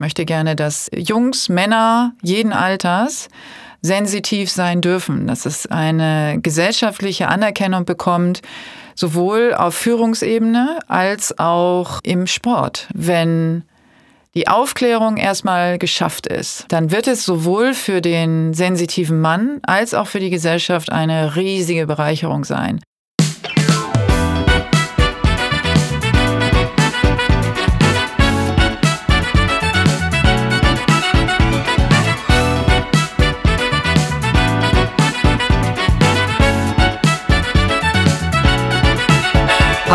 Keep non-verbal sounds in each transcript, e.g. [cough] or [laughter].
möchte gerne, dass Jungs, Männer jeden Alters sensitiv sein dürfen, dass es eine gesellschaftliche Anerkennung bekommt, sowohl auf Führungsebene als auch im Sport. Wenn die Aufklärung erstmal geschafft ist, dann wird es sowohl für den sensitiven Mann als auch für die Gesellschaft eine riesige Bereicherung sein.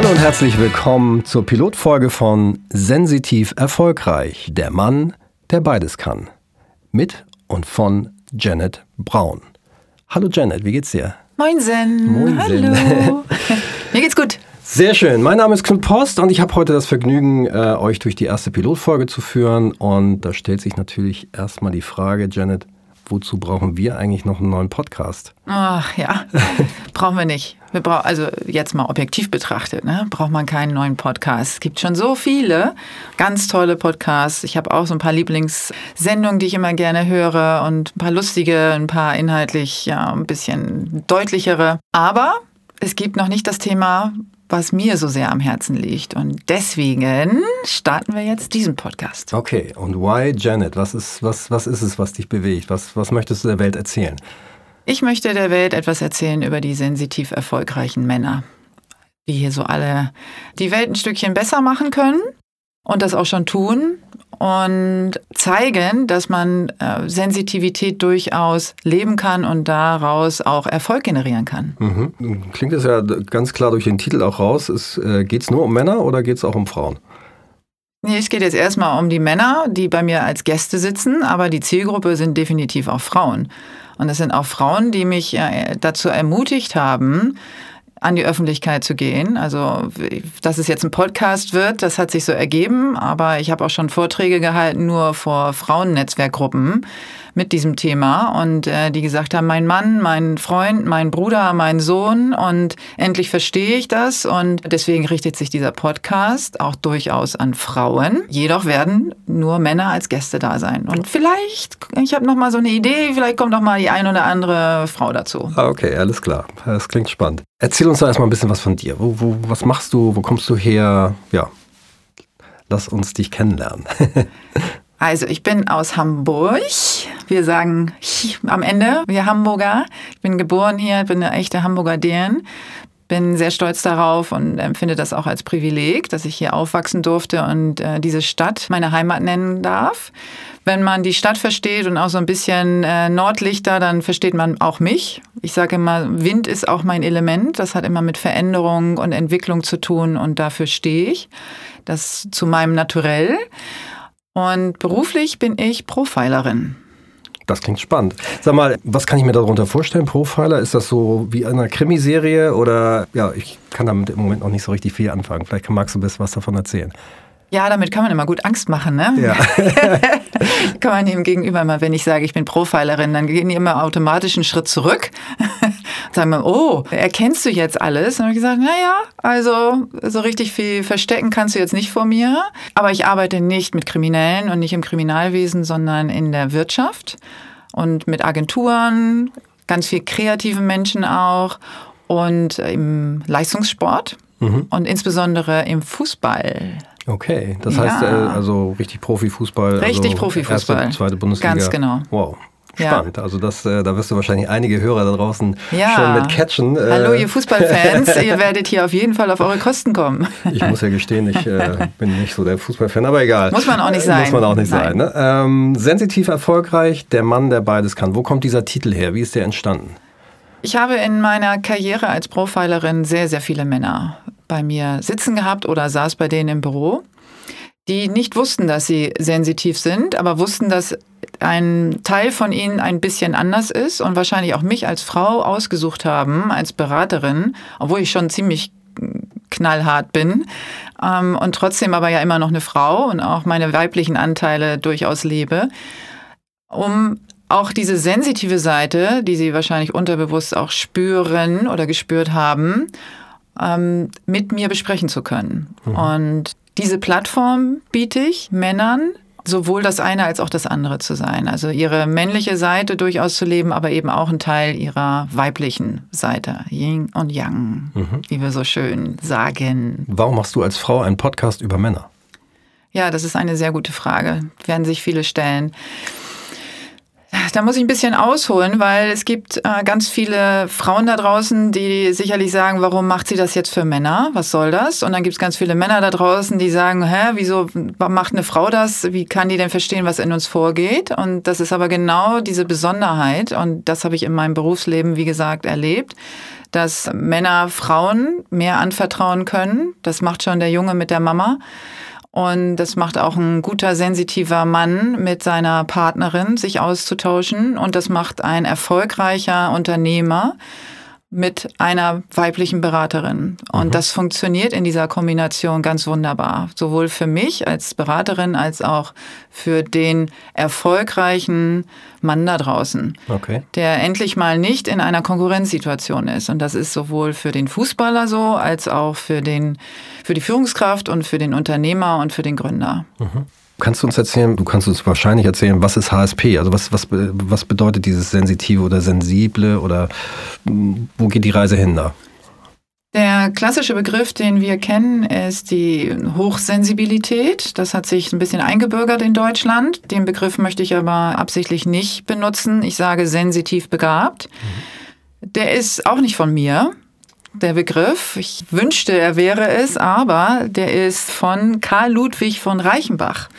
Hallo und herzlich willkommen zur Pilotfolge von Sensitiv Erfolgreich, der Mann, der beides kann. Mit und von Janet Braun. Hallo Janet, wie geht's dir? Moinsen. Moinsen. Hallo. [laughs] Mir geht's gut. Sehr schön. Mein Name ist Knut Post und ich habe heute das Vergnügen, äh, euch durch die erste Pilotfolge zu führen. Und da stellt sich natürlich erstmal die Frage, Janet, wozu brauchen wir eigentlich noch einen neuen Podcast? Ach ja, [laughs] brauchen wir nicht. Wir brauchen, also jetzt mal objektiv betrachtet, ne, braucht man keinen neuen Podcast. Es gibt schon so viele ganz tolle Podcasts. Ich habe auch so ein paar Lieblingssendungen, die ich immer gerne höre und ein paar lustige, ein paar inhaltlich ja ein bisschen deutlichere. Aber es gibt noch nicht das Thema, was mir so sehr am Herzen liegt. Und deswegen starten wir jetzt diesen Podcast. Okay, und why Janet? Was ist, was, was ist es, was dich bewegt? Was, was möchtest du der Welt erzählen? Ich möchte der Welt etwas erzählen über die sensitiv erfolgreichen Männer, die hier so alle die Welt ein Stückchen besser machen können und das auch schon tun und zeigen, dass man äh, Sensitivität durchaus leben kann und daraus auch Erfolg generieren kann. Mhm. Klingt es ja ganz klar durch den Titel auch raus. äh, geht es nur um Männer oder geht es auch um Frauen? Nee, es geht jetzt erstmal um die Männer, die bei mir als Gäste sitzen, aber die Zielgruppe sind definitiv auch Frauen. Und es sind auch Frauen, die mich äh, dazu ermutigt haben, an die Öffentlichkeit zu gehen. Also, dass es jetzt ein Podcast wird, das hat sich so ergeben, aber ich habe auch schon Vorträge gehalten, nur vor Frauennetzwerkgruppen mit diesem Thema und äh, die gesagt haben, mein Mann, mein Freund, mein Bruder, mein Sohn und endlich verstehe ich das und deswegen richtet sich dieser Podcast auch durchaus an Frauen. Jedoch werden nur Männer als Gäste da sein und vielleicht, ich habe noch mal so eine Idee, vielleicht kommt noch mal die ein oder andere Frau dazu. Ah, okay, alles klar. Das klingt spannend. Erzähl uns doch erstmal ein bisschen was von dir. Wo, wo, was machst du? Wo kommst du her? Ja, lass uns dich kennenlernen. [laughs] Also ich bin aus Hamburg. Wir sagen am Ende, wir Hamburger. Ich bin geboren hier, bin eine echte Hamburger Dern. Bin sehr stolz darauf und empfinde das auch als Privileg, dass ich hier aufwachsen durfte und äh, diese Stadt meine Heimat nennen darf. Wenn man die Stadt versteht und auch so ein bisschen äh, Nordlichter, dann versteht man auch mich. Ich sage immer, Wind ist auch mein Element. Das hat immer mit Veränderung und Entwicklung zu tun und dafür stehe ich. Das zu meinem Naturell. Und beruflich bin ich Profilerin. Das klingt spannend. Sag mal, was kann ich mir darunter vorstellen, Profiler? Ist das so wie eine Krimiserie oder ja, ich kann damit im Moment noch nicht so richtig viel anfangen. Vielleicht magst du ein bisschen was davon erzählen. Ja, damit kann man immer gut Angst machen, ne? Ja. [laughs] kann man ihm gegenüber mal, wenn ich sage, ich bin Profilerin, dann gehen die immer automatisch einen Schritt zurück. Sagen wir, oh, erkennst du jetzt alles? Dann habe ich gesagt, naja, also so richtig viel verstecken kannst du jetzt nicht vor mir. Aber ich arbeite nicht mit Kriminellen und nicht im Kriminalwesen, sondern in der Wirtschaft und mit Agenturen, ganz viel kreativen Menschen auch und im Leistungssport mhm. und insbesondere im Fußball. Okay, das ja. heißt äh, also richtig Profifußball. Richtig also Profifußball. Erste, zweite Bundesliga. Ganz genau. Wow. Spannend. Ja. Also das, äh, da wirst du wahrscheinlich einige Hörer da draußen ja. schon mit catchen. Äh. Hallo ihr Fußballfans, [laughs] ihr werdet hier auf jeden Fall auf eure Kosten kommen. Ich muss ja gestehen, ich äh, [laughs] bin nicht so der Fußballfan, aber egal. Muss man auch nicht sein. Muss man auch nicht Nein. sein. Ne? Ähm, sensitiv erfolgreich, der Mann, der beides kann. Wo kommt dieser Titel her? Wie ist der entstanden? Ich habe in meiner Karriere als Profilerin sehr, sehr viele Männer bei mir sitzen gehabt oder saß bei denen im Büro, die nicht wussten, dass sie sensitiv sind, aber wussten, dass ein Teil von ihnen ein bisschen anders ist und wahrscheinlich auch mich als Frau ausgesucht haben, als Beraterin, obwohl ich schon ziemlich knallhart bin ähm, und trotzdem aber ja immer noch eine Frau und auch meine weiblichen Anteile durchaus lebe, um auch diese sensitive Seite, die sie wahrscheinlich unterbewusst auch spüren oder gespürt haben, ähm, mit mir besprechen zu können. Mhm. Und diese Plattform biete ich Männern sowohl das eine als auch das andere zu sein. Also ihre männliche Seite durchaus zu leben, aber eben auch ein Teil ihrer weiblichen Seite. Yin und Yang, mhm. wie wir so schön sagen. Warum machst du als Frau einen Podcast über Männer? Ja, das ist eine sehr gute Frage. Werden sich viele stellen. Da muss ich ein bisschen ausholen, weil es gibt äh, ganz viele Frauen da draußen, die sicherlich sagen, warum macht sie das jetzt für Männer? Was soll das? Und dann gibt es ganz viele Männer da draußen, die sagen, hä, wieso macht eine Frau das? Wie kann die denn verstehen, was in uns vorgeht? Und das ist aber genau diese Besonderheit. Und das habe ich in meinem Berufsleben, wie gesagt, erlebt dass Männer Frauen mehr anvertrauen können. Das macht schon der Junge mit der Mama. Und das macht auch ein guter, sensitiver Mann mit seiner Partnerin, sich auszutauschen. Und das macht ein erfolgreicher Unternehmer mit einer weiblichen Beraterin. Und mhm. das funktioniert in dieser Kombination ganz wunderbar. Sowohl für mich als Beraterin als auch für den erfolgreichen Mann da draußen, okay. der endlich mal nicht in einer Konkurrenzsituation ist. Und das ist sowohl für den Fußballer so, als auch für, den, für die Führungskraft und für den Unternehmer und für den Gründer. Mhm. Kannst du uns erzählen, du kannst uns wahrscheinlich erzählen, was ist HSP? Also was, was, was bedeutet dieses Sensitive oder Sensible oder hm, wo geht die Reise hin da? Der klassische Begriff, den wir kennen, ist die Hochsensibilität. Das hat sich ein bisschen eingebürgert in Deutschland. Den Begriff möchte ich aber absichtlich nicht benutzen. Ich sage sensitiv begabt. Mhm. Der ist auch nicht von mir der Begriff. Ich wünschte, er wäre es, aber der ist von Karl Ludwig von Reichenbach.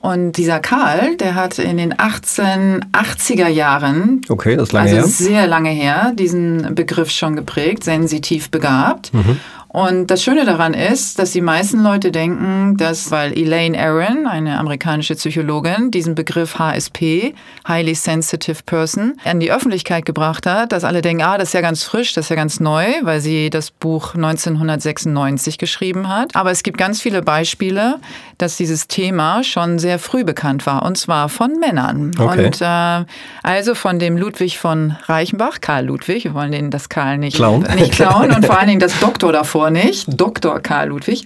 Und dieser Karl, der hat in den 1880er Jahren, okay, das ist lange also her. sehr lange her, diesen Begriff schon geprägt, sensitiv begabt. Mhm. Und das Schöne daran ist, dass die meisten Leute denken, dass, weil Elaine Aron, eine amerikanische Psychologin, diesen Begriff HSP, Highly Sensitive Person, an die Öffentlichkeit gebracht hat, dass alle denken, ah, das ist ja ganz frisch, das ist ja ganz neu, weil sie das Buch 1996 geschrieben hat. Aber es gibt ganz viele Beispiele, dass dieses Thema schon sehr früh bekannt war, und zwar von Männern. Okay. Und äh, also von dem Ludwig von Reichenbach, Karl Ludwig, wir wollen den das Karl nicht klauen, nicht klauen und vor allen Dingen das Doktor davor Doktor nicht, Dr. Karl Ludwig.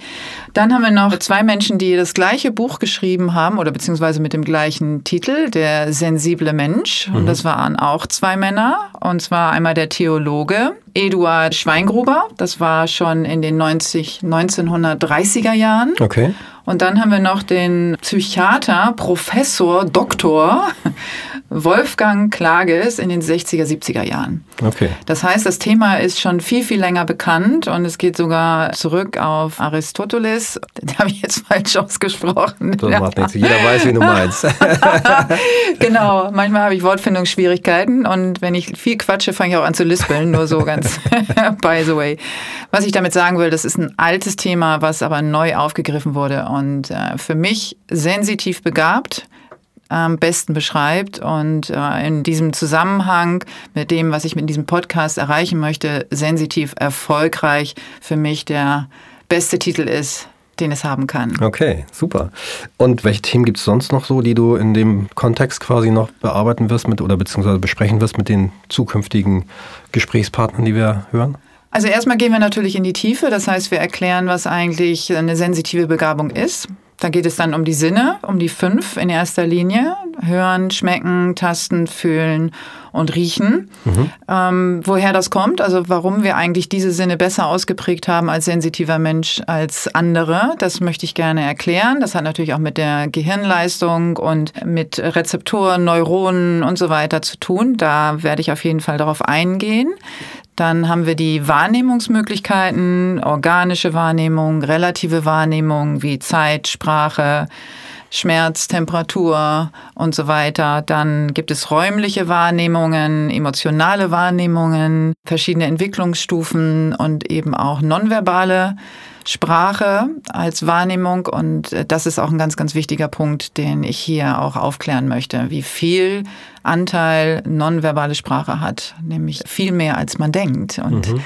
Dann haben wir noch zwei Menschen, die das gleiche Buch geschrieben haben oder beziehungsweise mit dem gleichen Titel, Der sensible Mensch. Und mhm. das waren auch zwei Männer. Und zwar einmal der Theologe Eduard Schweingruber. Das war schon in den 90, 1930er Jahren. Okay. Und dann haben wir noch den Psychiater, Professor, Doktor Wolfgang Klages in den 60er, 70er Jahren. Okay. Das heißt, das Thema ist schon viel, viel länger bekannt und es geht sogar zurück auf Aristoteles. Den habe ich jetzt falsch ausgesprochen. Das macht nichts. Jeder weiß, wie du meinst. [laughs] genau. Manchmal habe ich Wortfindungsschwierigkeiten und wenn ich viel quatsche, fange ich auch an zu lispeln. Nur so ganz [laughs] by the way. Was ich damit sagen will, das ist ein altes Thema, was aber neu aufgegriffen wurde und äh, für mich sensitiv begabt am besten beschreibt. Und äh, in diesem Zusammenhang mit dem, was ich mit diesem Podcast erreichen möchte, sensitiv erfolgreich für mich der beste Titel ist, den es haben kann. Okay, super. Und welche Themen gibt es sonst noch so, die du in dem Kontext quasi noch bearbeiten wirst mit oder beziehungsweise besprechen wirst mit den zukünftigen Gesprächspartnern, die wir hören? Also erstmal gehen wir natürlich in die Tiefe. Das heißt, wir erklären, was eigentlich eine sensitive Begabung ist. Da geht es dann um die Sinne, um die fünf in erster Linie. Hören, schmecken, tasten, fühlen und riechen. Mhm. Ähm, woher das kommt, also warum wir eigentlich diese Sinne besser ausgeprägt haben als sensitiver Mensch als andere, das möchte ich gerne erklären. Das hat natürlich auch mit der Gehirnleistung und mit Rezeptoren, Neuronen und so weiter zu tun. Da werde ich auf jeden Fall darauf eingehen. Dann haben wir die Wahrnehmungsmöglichkeiten, organische Wahrnehmung, relative Wahrnehmung wie Zeit, Sprache, Schmerz, Temperatur und so weiter. Dann gibt es räumliche Wahrnehmungen, emotionale Wahrnehmungen, verschiedene Entwicklungsstufen und eben auch nonverbale Sprache als Wahrnehmung. Und das ist auch ein ganz, ganz wichtiger Punkt, den ich hier auch aufklären möchte, wie viel Anteil nonverbale Sprache hat, nämlich viel mehr als man denkt. Und mhm.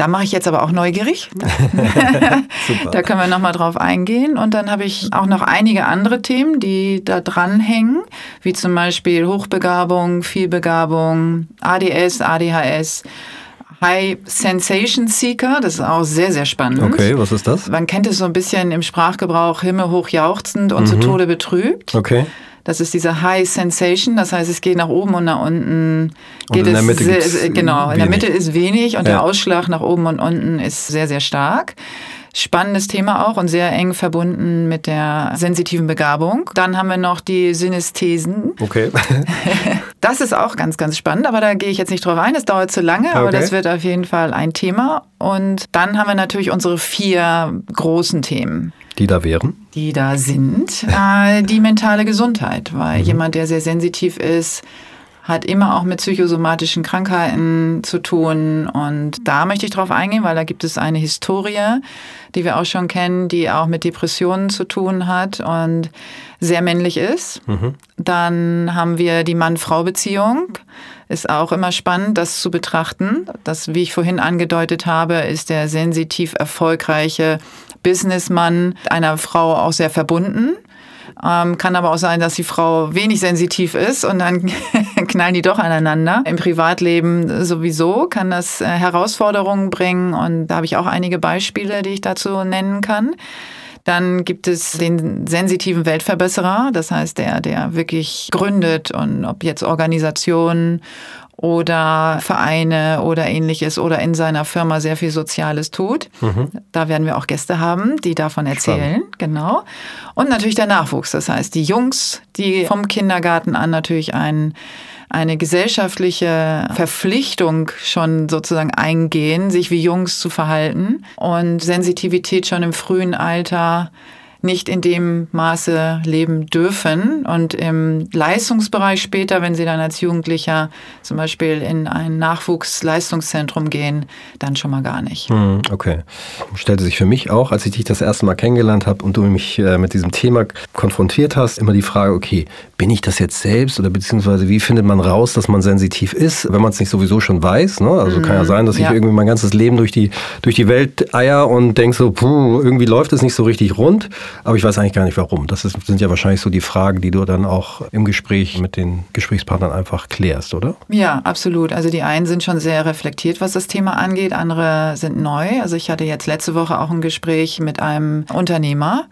Da mache ich jetzt aber auch neugierig. [laughs] [laughs] da können wir nochmal drauf eingehen. Und dann habe ich auch noch einige andere Themen, die da dranhängen, wie zum Beispiel Hochbegabung, Vielbegabung, ADS, ADHS, High Sensation Seeker, das ist auch sehr, sehr spannend. Okay, was ist das? Man kennt es so ein bisschen im Sprachgebrauch himmelhoch jauchzend und mhm. zu Tode betrübt. Okay. Das ist diese High Sensation, das heißt, es geht nach oben und nach unten. Geht und in der Mitte sehr, genau, wenig. in der Mitte ist wenig und Ja. der Ausschlag nach oben und unten ist sehr, sehr stark. Spannendes Thema auch und sehr eng verbunden mit der sensitiven Begabung. Dann haben wir noch die Synesthesen. Okay. [laughs] Das ist auch ganz, ganz spannend, aber da gehe ich jetzt nicht drauf ein. Das dauert zu lange, aber Okay. das wird auf jeden Fall ein Thema. Und dann haben wir natürlich unsere vier großen Themen Die da wären? die da sind. [laughs] Äh, die mentale Gesundheit, weil jemand, der sehr sensitiv ist, hat immer auch mit psychosomatischen Krankheiten zu tun. Und da möchte ich drauf eingehen, weil da gibt es eine Historie, die wir auch schon kennen, die auch mit Depressionen zu tun hat und sehr männlich ist. Dann haben wir die Mann-Frau-Beziehung. Ist auch immer spannend, das zu betrachten. Das, wie ich vorhin angedeutet habe, ist der sensitiv erfolgreiche Businessmann einer Frau auch sehr verbunden. Ähm, kann aber auch sein, dass die Frau wenig sensitiv ist und dann [laughs] knallen die doch aneinander. Im Privatleben sowieso kann das äh, Herausforderungen bringen und da habe ich auch einige Beispiele, die ich dazu nennen kann. Dann gibt es den sensitiven Weltverbesserer, das heißt der, der wirklich gründet und ob jetzt Organisationen oder Vereine oder ähnliches oder in seiner Firma sehr viel Soziales tut. Da werden wir auch Gäste haben, die davon erzählen. Genau. Und natürlich der Nachwuchs, das heißt die Jungs, die vom Kindergarten an natürlich ein eine gesellschaftliche Verpflichtung schon sozusagen eingehen, sich wie Jungs zu verhalten und Sensitivität schon im frühen Alter nicht in dem Maße leben dürfen. Und im Leistungsbereich später, wenn sie dann als Jugendlicher zum Beispiel in ein Nachwuchsleistungszentrum gehen, dann schon mal gar nicht. Hm, Okay. Stellte sich für mich auch, als ich dich das erste Mal kennengelernt habe und du mich äh, mit diesem Thema konfrontiert hast, immer die Frage, okay, bin ich das jetzt selbst oder beziehungsweise wie findet man raus, dass man sensitiv ist, wenn man es nicht sowieso schon weiß? Ne? Also kann ja sein, dass ich ja. irgendwie mein ganzes Leben durch die, durch die Welt eier und denk so, puh, irgendwie läuft es nicht so richtig rund, aber ich weiß eigentlich gar nicht warum. Das ist, sind ja wahrscheinlich so die Fragen, die du dann auch im Gespräch mit den Gesprächspartnern einfach klärst, oder? Ja, absolut. Also die einen sind schon sehr reflektiert, was das Thema angeht, andere sind neu. Also ich hatte jetzt letzte Woche auch ein Gespräch mit einem Unternehmer,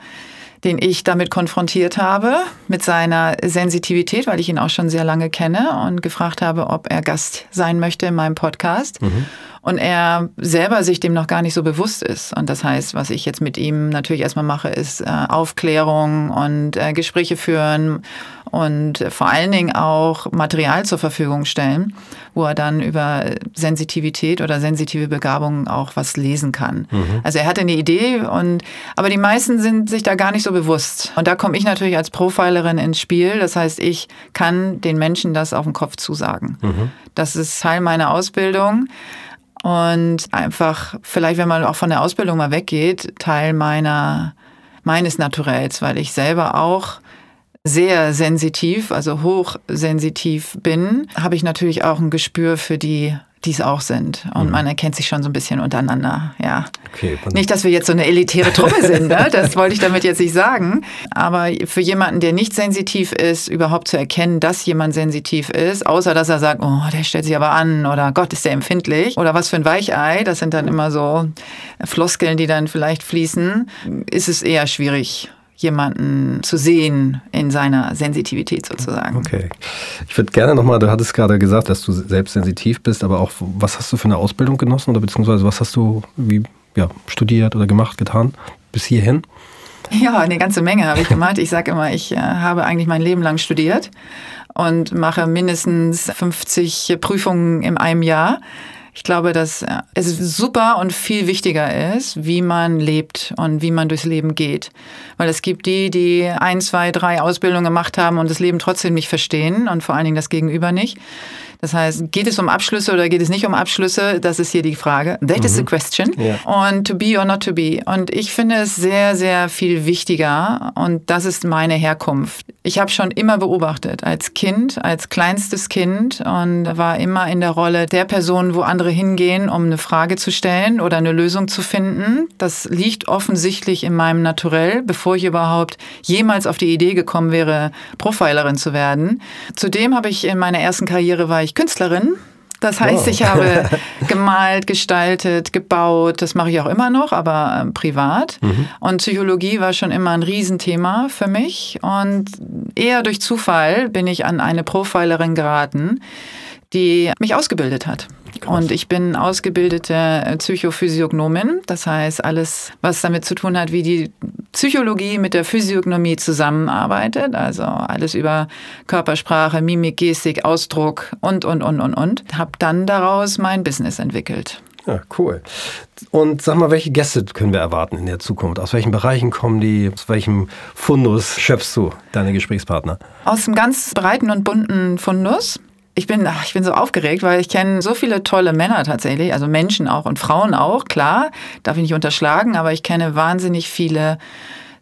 den ich damit konfrontiert habe, mit seiner Sensitivität, weil ich ihn auch schon sehr lange kenne und gefragt habe, ob er Gast sein möchte in meinem Podcast. Und er selber sich dem noch gar nicht so bewusst ist. Und das heißt, was ich jetzt mit ihm natürlich erstmal mache, ist äh, Aufklärung und äh, Gespräche führen und vor allen Dingen auch Material zur Verfügung stellen, wo er dann über Sensitivität oder sensitive Begabungen auch was lesen kann. Also er hatte eine Idee und aber die meisten sind sich da gar nicht so bewusst. Und da komme ich natürlich als Profilerin ins Spiel. Das heißt, ich kann den Menschen das auf den Kopf zusagen. Das ist Teil meiner Ausbildung. Und einfach, vielleicht, wenn man auch von der Ausbildung mal weggeht, Teil meiner, meines Naturells, weil ich selber auch sehr sensitiv, also hochsensitiv bin, habe ich natürlich auch ein Gespür für die, die es auch sind. Und man erkennt sich schon so ein bisschen untereinander, ja. Okay, Nicht, dass wir jetzt so eine elitäre Truppe sind, ne? das wollte ich damit jetzt nicht sagen. Aber für jemanden, der nicht sensitiv ist, überhaupt zu erkennen, dass jemand sensitiv ist, außer dass er sagt, oh, der stellt sich aber an oder Gott, ist der empfindlich oder was für ein Weichei, das sind dann immer so Floskeln, die dann vielleicht fließen, ist es eher schwierig, jemanden zu sehen in seiner Sensitivität sozusagen. Okay. Ich würde gerne nochmal, du hattest gerade gesagt, dass du selbst sensitiv bist, aber auch, was hast du für eine Ausbildung genossen oder beziehungsweise was hast du wie, ja, studiert oder gemacht, getan bis hierhin? Ja, eine ganze Menge habe ich gemacht. Ich sage immer, ich äh, habe eigentlich mein Leben lang studiert und mache mindestens 50 Prüfungen in einem Jahr. Ich glaube, dass äh, es super und viel wichtiger ist, wie man lebt und wie man durchs Leben geht. Weil es gibt die, die ein, zwei, drei Ausbildungen gemacht haben und das Leben trotzdem nicht verstehen und vor allen Dingen das Gegenüber nicht. Das heißt, geht es um Abschlüsse oder geht es nicht um Abschlüsse? Das ist hier die Frage. That is the question. Ja. Und to be or not to be. Und ich finde es sehr, sehr viel wichtiger. Und das ist meine Herkunft. Ich habe schon immer beobachtet, als Kind, als kleinstes Kind und war immer in der Rolle der Person, wo andere hingehen, um eine Frage zu stellen oder eine Lösung zu finden. Das liegt offensichtlich in meinem Naturell, bevor ich überhaupt jemals auf die Idee gekommen wäre, Profilerin zu werden. Zudem habe ich in meiner ersten Karriere war ich Künstlerin. Das heißt, wow. ich habe [laughs] gemalt, gestaltet, gebaut. Das mache ich auch immer noch, aber äh, privat. Mhm. Und Psychologie war schon immer ein Riesenthema für mich. Und eher durch Zufall bin ich an eine Profilerin geraten, die mich ausgebildet hat. Und ich bin ausgebildete Psychophysiognomin. Das heißt, alles, was damit zu tun hat, wie die Psychologie mit der Physiognomie zusammenarbeitet. Also alles über Körpersprache, Mimik, Gestik, Ausdruck und, und, und, und, und. Habe dann daraus mein Business entwickelt. Ja, cool. Und sag mal, welche Gäste können wir erwarten in der Zukunft? Aus welchen Bereichen kommen die? Aus welchem Fundus schöpfst du deine Gesprächspartner? Aus einem ganz breiten und bunten Fundus ich bin, ach, ich bin so aufgeregt, weil ich kenne so viele tolle Männer tatsächlich, also Menschen auch und Frauen auch, klar, darf ich nicht unterschlagen, aber ich kenne wahnsinnig viele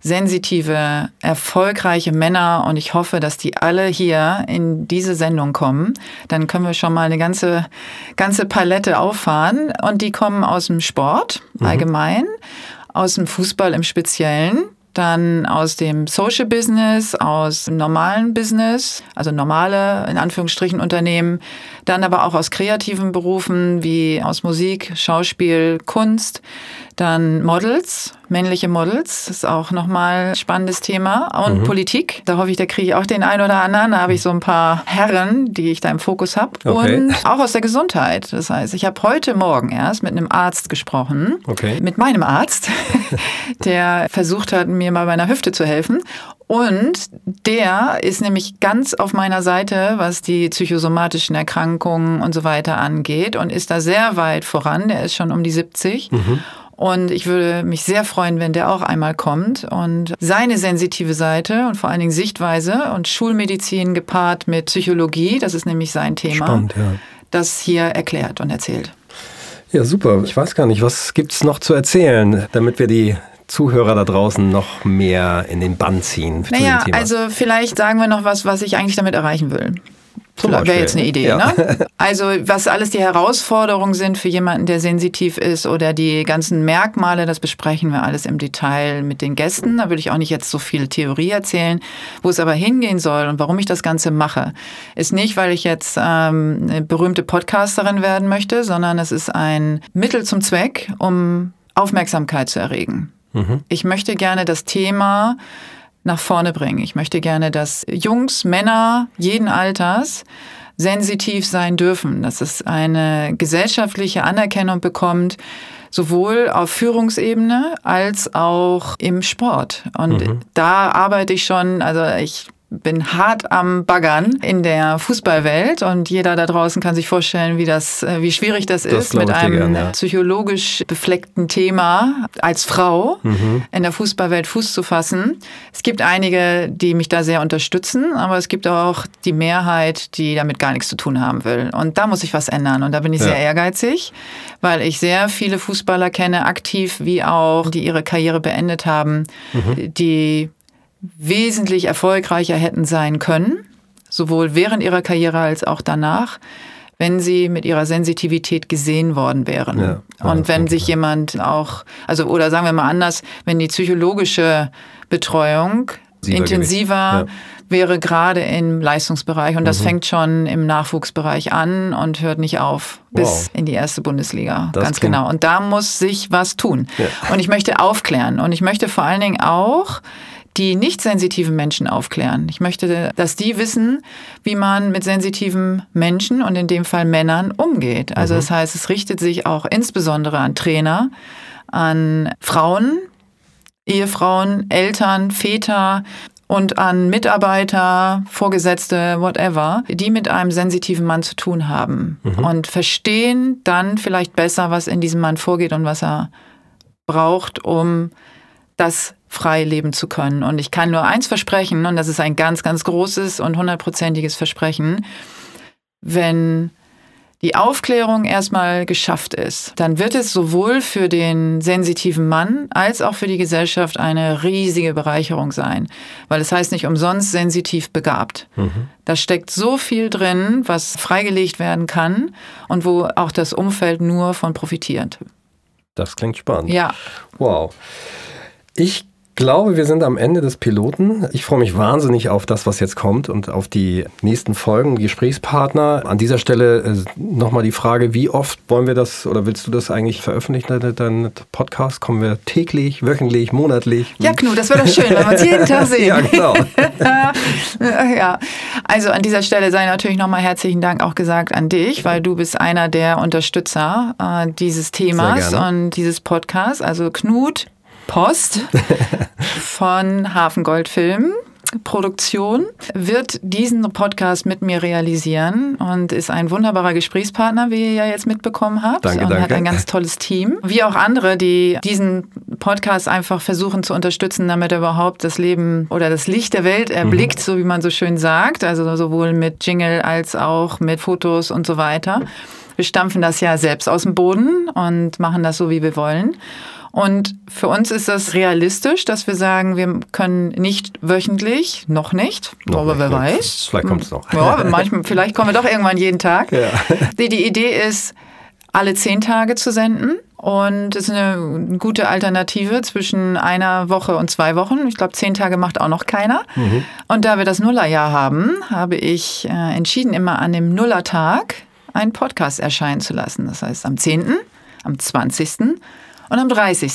sensitive, erfolgreiche Männer und ich hoffe, dass die alle hier in diese Sendung kommen. Dann können wir schon mal eine ganze, ganze Palette auffahren und die kommen aus dem Sport mhm. allgemein, aus dem Fußball im Speziellen dann aus dem Social Business, aus dem normalen Business, also normale, in Anführungsstrichen, Unternehmen, dann aber auch aus kreativen Berufen wie aus Musik, Schauspiel, Kunst, dann Models, männliche Models, das ist auch nochmal ein spannendes Thema. Und mhm. Politik, da hoffe ich, da kriege ich auch den einen oder anderen. Da habe ich so ein paar Herren, die ich da im Fokus habe. Okay. Und auch aus der Gesundheit. Das heißt, ich habe heute Morgen erst mit einem Arzt gesprochen, okay. mit meinem Arzt, [laughs] der versucht hat, mir mal bei einer Hüfte zu helfen. Und der ist nämlich ganz auf meiner Seite, was die psychosomatischen Erkrankungen und so weiter angeht und ist da sehr weit voran. Der ist schon um die 70. Mhm. Und ich würde mich sehr freuen, wenn der auch einmal kommt und seine sensitive Seite und vor allen Dingen Sichtweise und Schulmedizin gepaart mit Psychologie, das ist nämlich sein Thema, Spannend, ja. das hier erklärt und erzählt. Ja, super. Ich weiß gar nicht, was gibt es noch zu erzählen, damit wir die Zuhörer da draußen noch mehr in den Bann ziehen? Naja, also vielleicht sagen wir noch was, was ich eigentlich damit erreichen will. Wäre jetzt eine Idee, ja. ne? [laughs] Also was alles die Herausforderungen sind für jemanden, der sensitiv ist oder die ganzen Merkmale, das besprechen wir alles im Detail mit den Gästen. Da will ich auch nicht jetzt so viel Theorie erzählen. Wo es aber hingehen soll und warum ich das Ganze mache, ist nicht, weil ich jetzt ähm, eine berühmte Podcasterin werden möchte, sondern es ist ein Mittel zum Zweck, um Aufmerksamkeit zu erregen. Mhm. Ich möchte gerne das Thema nach vorne bringen. Ich möchte gerne, dass Jungs, Männer jeden Alters sensitiv sein dürfen, dass es eine gesellschaftliche Anerkennung bekommt, sowohl auf Führungsebene als auch im Sport. Und mhm. da arbeite ich schon, also ich bin hart am Baggern in der Fußballwelt und jeder da draußen kann sich vorstellen, wie das, äh, wie schwierig das, das ist, mit einem gern, ja. psychologisch befleckten Thema als Frau mhm. in der Fußballwelt Fuß zu fassen. Es gibt einige, die mich da sehr unterstützen, aber es gibt auch die Mehrheit, die damit gar nichts zu tun haben will. Und da muss ich was ändern. Und da bin ich ja. sehr ehrgeizig, weil ich sehr viele Fußballer kenne, aktiv wie auch, die ihre Karriere beendet haben, mhm. die wesentlich erfolgreicher hätten sein können, sowohl während ihrer Karriere als auch danach, wenn sie mit ihrer Sensitivität gesehen worden wären. Ja, und wenn sich jemand auch, also oder sagen wir mal anders, wenn die psychologische Betreuung intensiver ja. wäre gerade im Leistungsbereich. Und das mhm. fängt schon im Nachwuchsbereich an und hört nicht auf bis wow. in die erste Bundesliga. Das Ganz genau. Und da muss sich was tun. Ja. Und ich möchte aufklären. Und ich möchte vor allen Dingen auch die nicht sensitiven Menschen aufklären. Ich möchte, dass die wissen, wie man mit sensitiven Menschen und in dem Fall Männern umgeht. Also mhm. das heißt, es richtet sich auch insbesondere an Trainer, an Frauen, Ehefrauen, Eltern, Väter, und an Mitarbeiter, Vorgesetzte, whatever, die mit einem sensitiven Mann zu tun haben mhm. und verstehen dann vielleicht besser, was in diesem Mann vorgeht und was er braucht, um das frei leben zu können. Und ich kann nur eins versprechen, und das ist ein ganz, ganz großes und hundertprozentiges Versprechen, wenn die Aufklärung erstmal geschafft ist, dann wird es sowohl für den sensitiven Mann als auch für die Gesellschaft eine riesige Bereicherung sein. Weil es heißt nicht umsonst sensitiv begabt. Mhm. Da steckt so viel drin, was freigelegt werden kann und wo auch das Umfeld nur von profitiert. Das klingt spannend. Ja. Wow. Ich glaube, wir sind am Ende des Piloten. Ich freue mich wahnsinnig auf das, was jetzt kommt und auf die nächsten Folgen, Gesprächspartner. An dieser Stelle äh, nochmal die Frage, wie oft wollen wir das oder willst du das eigentlich veröffentlichen, dein Podcast? Kommen wir täglich, wöchentlich, monatlich? Ja, Knut, das wäre doch schön, wenn wir uns jeden Tag sehen. [laughs] ja, genau. [laughs] ja, also an dieser Stelle sei natürlich nochmal herzlichen Dank auch gesagt an dich, weil du bist einer der Unterstützer äh, dieses Themas und dieses Podcasts. Also Knut Post [laughs] von Hafengoldfilm. Produktion wird diesen Podcast mit mir realisieren und ist ein wunderbarer Gesprächspartner, wie ihr ja jetzt mitbekommen habt. Danke, und danke. hat ein ganz tolles Team. Wie auch andere, die diesen Podcast einfach versuchen zu unterstützen, damit er überhaupt das Leben oder das Licht der Welt erblickt, mhm. so wie man so schön sagt. Also sowohl mit Jingle als auch mit Fotos und so weiter. Wir stampfen das ja selbst aus dem Boden und machen das so, wie wir wollen. Und für uns ist das realistisch, dass wir sagen, wir können nicht wöchentlich, noch nicht, noch aber nicht, wer weiß. Vielleicht kommt es noch. Ja, manchmal, [laughs] vielleicht kommen wir doch irgendwann jeden Tag. Ja. Die, die Idee ist, alle zehn Tage zu senden. Und es ist eine gute Alternative zwischen einer Woche und zwei Wochen. Ich glaube, zehn Tage macht auch noch keiner. Mhm. Und da wir das Nullerjahr haben, habe ich äh, entschieden, immer an dem Nullertag einen Podcast erscheinen zu lassen. Das heißt, am 10., am 20., und am 30.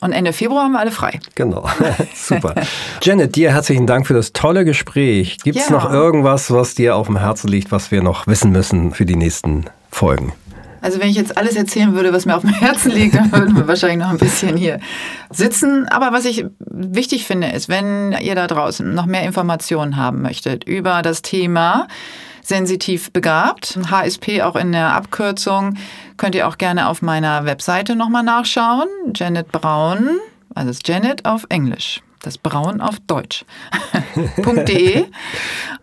Und Ende Februar haben wir alle frei. Genau, [laughs] super. Janet, dir herzlichen Dank für das tolle Gespräch. Gibt es ja. noch irgendwas, was dir auf dem Herzen liegt, was wir noch wissen müssen für die nächsten Folgen? Also wenn ich jetzt alles erzählen würde, was mir auf dem Herzen liegt, dann würden wir wahrscheinlich noch ein bisschen hier sitzen. Aber was ich wichtig finde, ist, wenn ihr da draußen noch mehr Informationen haben möchtet über das Thema, sensitiv begabt. HSP auch in der Abkürzung. Könnt ihr auch gerne auf meiner Webseite nochmal nachschauen. Janet Braun, also Janet auf Englisch das Braun auf Deutsch. [laughs] .de.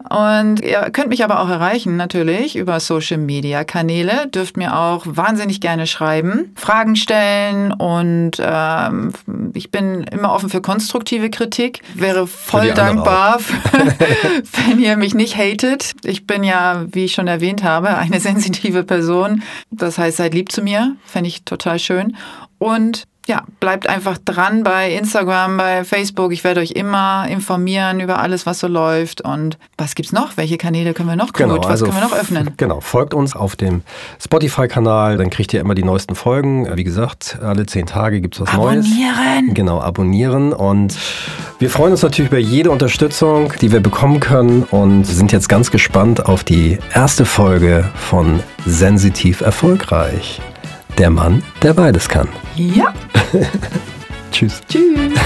Und ihr könnt mich aber auch erreichen, natürlich, über Social Media Kanäle. Dürft mir auch wahnsinnig gerne schreiben, Fragen stellen und ähm, ich bin immer offen für konstruktive Kritik. Wäre voll dankbar, [laughs] wenn ihr mich nicht hatet. Ich bin ja, wie ich schon erwähnt habe, eine [laughs] sensitive Person. Das heißt, seid lieb zu mir. Fände ich total schön. Und ja, bleibt einfach dran bei Instagram, bei Facebook. Ich werde euch immer informieren über alles, was so läuft. Und was gibt's noch? Welche Kanäle können wir noch genau, was also können wir noch öffnen? [laughs] Genau, folgt uns auf dem Spotify-Kanal, dann kriegt ihr immer die neuesten Folgen. Wie gesagt, alle zehn Tage gibt es was abonnieren. Neues. Abonnieren! Genau, abonnieren. Und wir freuen uns natürlich über jede Unterstützung, die wir bekommen können und sind jetzt ganz gespannt auf die erste Folge von Sensitiv Erfolgreich. Der Mann, der beides kann. Ja. [laughs] Tschüss. Tschüss.